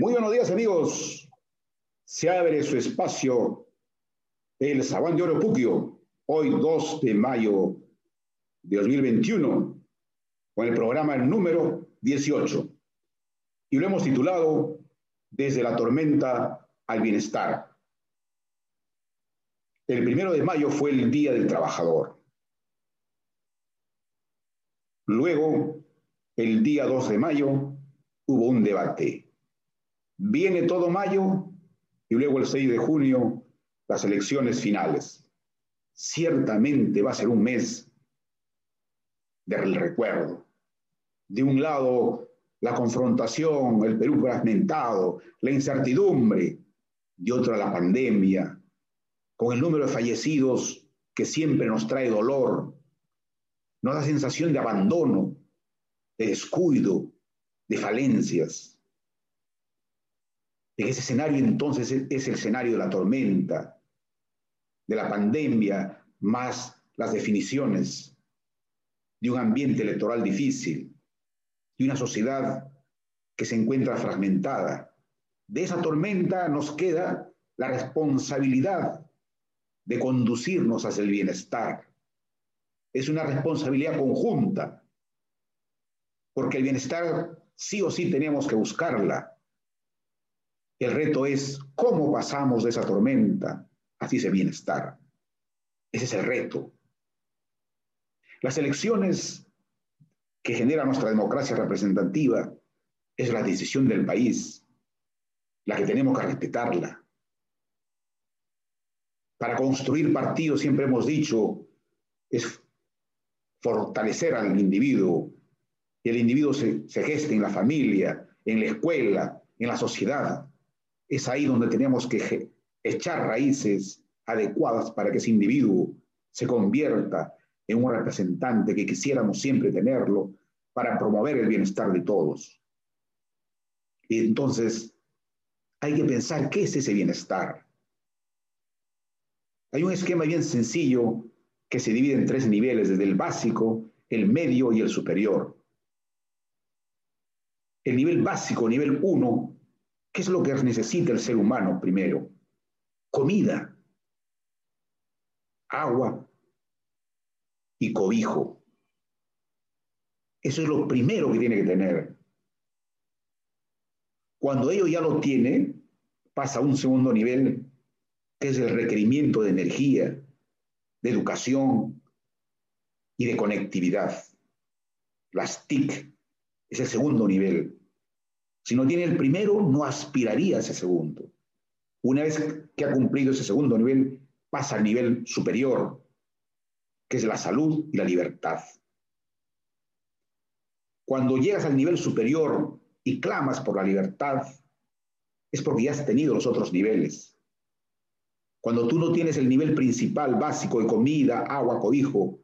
Muy buenos días, amigos. Se abre su espacio el Sabán de Oro Puquio, hoy 2 de mayo de 2021, con el programa número 18. Y lo hemos titulado Desde la tormenta al bienestar. El primero de mayo fue el Día del Trabajador. Luego, el día 2 de mayo, hubo un debate Viene todo mayo y luego el 6 de junio las elecciones finales. Ciertamente va a ser un mes del recuerdo. De un lado, la confrontación, el Perú fragmentado, la incertidumbre, de otra la pandemia, con el número de fallecidos que siempre nos trae dolor, nos da sensación de abandono, de descuido, de falencias. En ese escenario entonces es el escenario de la tormenta, de la pandemia, más las definiciones de un ambiente electoral difícil, de una sociedad que se encuentra fragmentada. De esa tormenta nos queda la responsabilidad de conducirnos hacia el bienestar. Es una responsabilidad conjunta, porque el bienestar sí o sí tenemos que buscarla el reto es cómo pasamos de esa tormenta hacia ese bienestar. Ese es el reto. Las elecciones que genera nuestra democracia representativa es la decisión del país, la que tenemos que respetarla. Para construir partidos, siempre hemos dicho, es fortalecer al individuo. Y el individuo se, se gesta en la familia, en la escuela, en la sociedad es ahí donde tenemos que echar raíces adecuadas para que ese individuo se convierta en un representante que quisiéramos siempre tenerlo para promover el bienestar de todos. Y entonces hay que pensar qué es ese bienestar. Hay un esquema bien sencillo que se divide en tres niveles, desde el básico, el medio y el superior. El nivel básico, nivel 1, ¿Qué es lo que necesita el ser humano primero? Comida, agua y cobijo. Eso es lo primero que tiene que tener. Cuando ello ya lo tiene, pasa a un segundo nivel, que es el requerimiento de energía, de educación y de conectividad. Las TIC es el segundo nivel. Si no tiene el primero, no aspiraría a ese segundo. Una vez que ha cumplido ese segundo nivel, pasa al nivel superior, que es la salud y la libertad. Cuando llegas al nivel superior y clamas por la libertad, es porque ya has tenido los otros niveles. Cuando tú no tienes el nivel principal, básico de comida, agua, cobijo,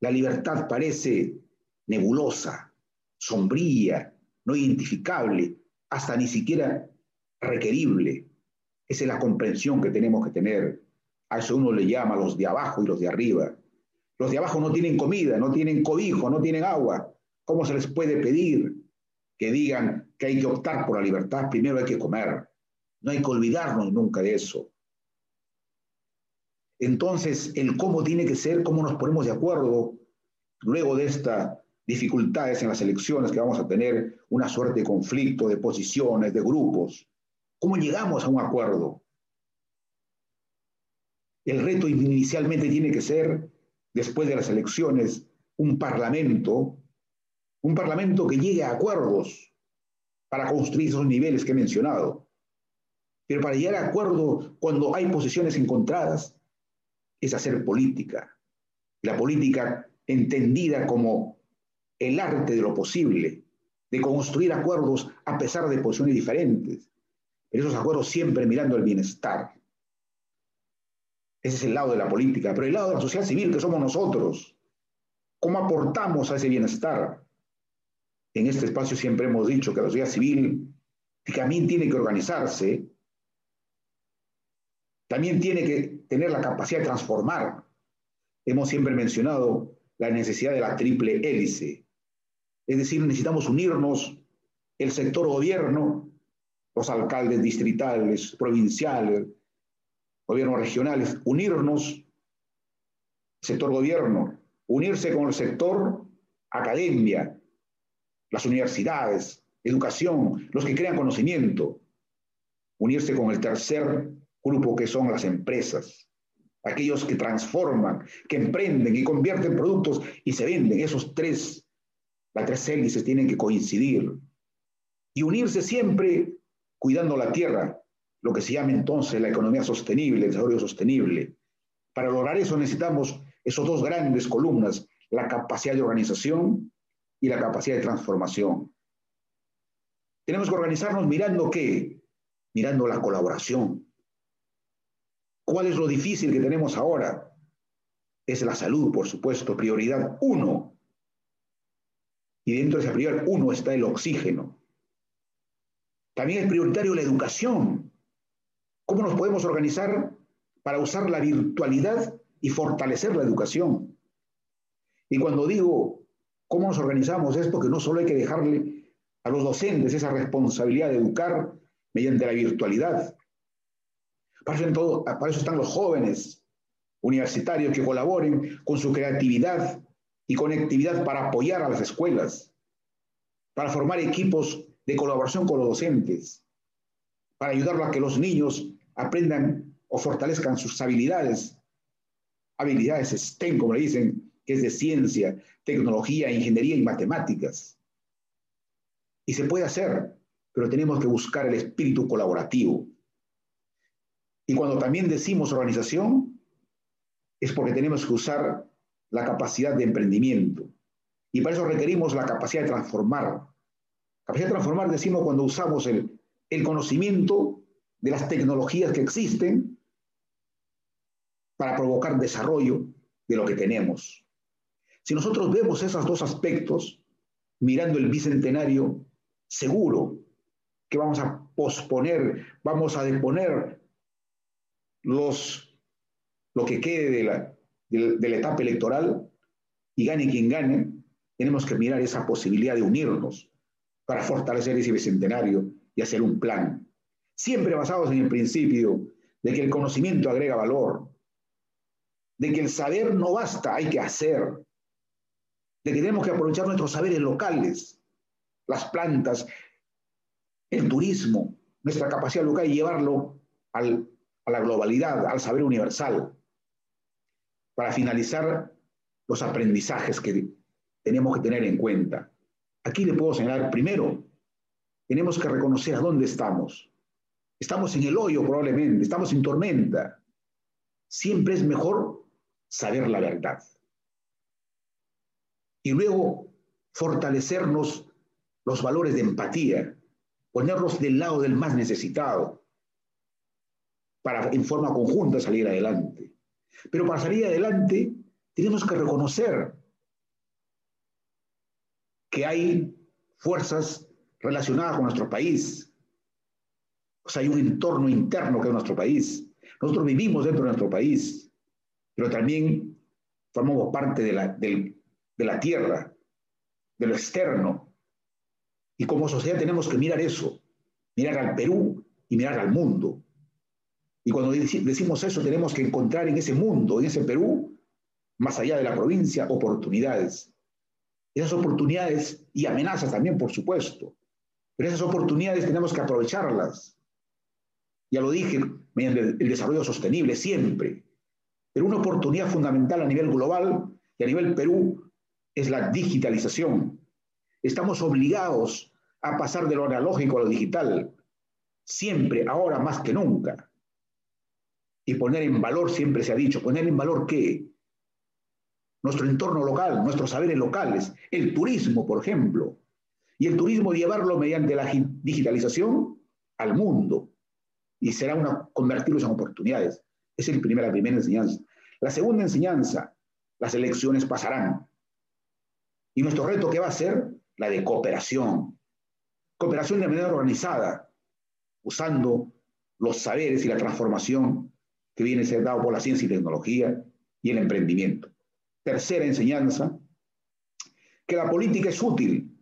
la libertad parece nebulosa, sombría, no identificable, hasta ni siquiera requerible. Esa es la comprensión que tenemos que tener. A eso uno le llama los de abajo y los de arriba. Los de abajo no tienen comida, no tienen cobijo, no tienen agua. ¿Cómo se les puede pedir que digan que hay que optar por la libertad? Primero hay que comer. No hay que olvidarnos nunca de eso. Entonces, el cómo tiene que ser, cómo nos ponemos de acuerdo luego de esta dificultades en las elecciones, que vamos a tener una suerte de conflicto, de posiciones, de grupos. ¿Cómo llegamos a un acuerdo? El reto inicialmente tiene que ser, después de las elecciones, un parlamento, un parlamento que llegue a acuerdos para construir esos niveles que he mencionado. Pero para llegar a acuerdo cuando hay posiciones encontradas, es hacer política. La política entendida como el arte de lo posible, de construir acuerdos a pesar de posiciones diferentes, pero esos acuerdos siempre mirando el bienestar. Ese es el lado de la política, pero el lado de la sociedad civil, que somos nosotros, ¿cómo aportamos a ese bienestar? En este espacio siempre hemos dicho que la sociedad civil también tiene que organizarse, también tiene que tener la capacidad de transformar. Hemos siempre mencionado la necesidad de la triple hélice, es decir, necesitamos unirnos. El sector gobierno, los alcaldes distritales, provinciales, gobiernos regionales, unirnos, sector gobierno, unirse con el sector academia, las universidades, educación, los que crean conocimiento, unirse con el tercer grupo que son las empresas, aquellos que transforman, que emprenden y convierten productos y se venden. Esos tres, las tres hélices tienen que coincidir y unirse siempre cuidando la tierra, lo que se llama entonces la economía sostenible, el desarrollo sostenible. Para lograr eso necesitamos esos dos grandes columnas, la capacidad de organización y la capacidad de transformación. Tenemos que organizarnos mirando qué? Mirando la colaboración. ¿Cuál es lo difícil que tenemos ahora? Es la salud, por supuesto, prioridad uno. Y dentro de esa prioridad uno está el oxígeno. También es prioritario la educación. ¿Cómo nos podemos organizar para usar la virtualidad y fortalecer la educación? Y cuando digo cómo nos organizamos es porque no solo hay que dejarle a los docentes esa responsabilidad de educar mediante la virtualidad. Para eso, para eso están los jóvenes universitarios que colaboren con su creatividad y conectividad para apoyar a las escuelas, para formar equipos de colaboración con los docentes, para ayudarlos a que los niños aprendan o fortalezcan sus habilidades, habilidades STEM, como le dicen, que es de ciencia, tecnología, ingeniería y matemáticas. Y se puede hacer, pero tenemos que buscar el espíritu colaborativo. Y cuando también decimos organización, es porque tenemos que usar la capacidad de emprendimiento. Y para eso requerimos la capacidad de transformar, Capacidad de transformar decimos cuando usamos el, el conocimiento de las tecnologías que existen para provocar desarrollo de lo que tenemos. Si nosotros vemos esos dos aspectos, mirando el bicentenario, seguro que vamos a posponer, vamos a deponer los, lo que quede de la, de la etapa electoral y gane quien gane, tenemos que mirar esa posibilidad de unirnos para fortalecer ese bicentenario y hacer un plan, siempre basados en el principio de que el conocimiento agrega valor, de que el saber no basta, hay que hacer, de que tenemos que aprovechar nuestros saberes locales, las plantas, el turismo, nuestra capacidad local y llevarlo al, a la globalidad, al saber universal, para finalizar los aprendizajes que tenemos que tener en cuenta. Aquí le puedo señalar primero, tenemos que reconocer a dónde estamos. Estamos en el hoyo probablemente, estamos en tormenta. Siempre es mejor saber la verdad. Y luego fortalecernos los valores de empatía, ponernos del lado del más necesitado, para en forma conjunta salir adelante. Pero para salir adelante tenemos que reconocer que hay fuerzas relacionadas con nuestro país. O sea, hay un entorno interno que es nuestro país. Nosotros vivimos dentro de nuestro país, pero también formamos parte de la, de la tierra, de lo externo. Y como sociedad tenemos que mirar eso, mirar al Perú y mirar al mundo. Y cuando decimos eso, tenemos que encontrar en ese mundo, en ese Perú, más allá de la provincia, oportunidades esas oportunidades y amenazas también, por supuesto. Pero esas oportunidades tenemos que aprovecharlas. Ya lo dije, mediante el desarrollo sostenible, siempre. Pero una oportunidad fundamental a nivel global y a nivel Perú es la digitalización. Estamos obligados a pasar de lo analógico a lo digital, siempre, ahora más que nunca. Y poner en valor, siempre se ha dicho, poner en valor qué? nuestro entorno local, nuestros saberes locales, el turismo, por ejemplo, y el turismo llevarlo mediante la digitalización al mundo y será una convertirlos en oportunidades. Es la primera, la primera enseñanza. La segunda enseñanza, las elecciones pasarán. Y nuestro reto, ¿qué va a ser? La de cooperación. Cooperación de manera organizada, usando los saberes y la transformación que viene a ser dado por la ciencia y tecnología y el emprendimiento. Tercera enseñanza, que la política es útil.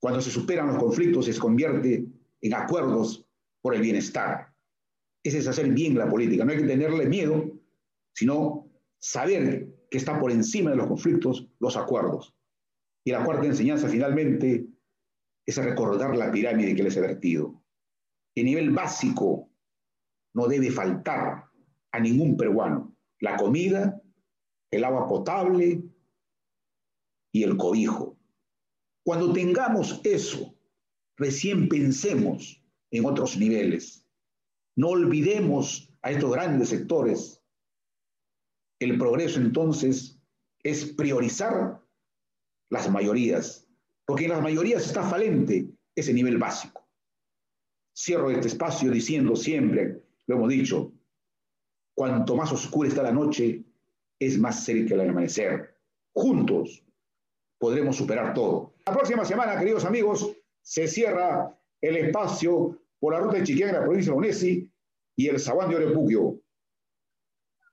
Cuando se superan los conflictos se convierte en acuerdos por el bienestar. Ese es hacer bien la política. No hay que tenerle miedo, sino saber que está por encima de los conflictos los acuerdos. Y la cuarta enseñanza, finalmente, es recordar la pirámide que les he vertido. El nivel básico no debe faltar a ningún peruano. La comida, el agua potable y el cobijo. Cuando tengamos eso, recién pensemos en otros niveles. No olvidemos a estos grandes sectores. El progreso entonces es priorizar las mayorías, porque en las mayorías está falente ese nivel básico. Cierro este espacio diciendo siempre, lo hemos dicho, cuanto más oscura está la noche, es más cerca el amanecer. Juntos podremos superar todo. La próxima semana, queridos amigos, se cierra el espacio por la ruta de Chiquián, la provincia de y el Zaguán de Orepuquio.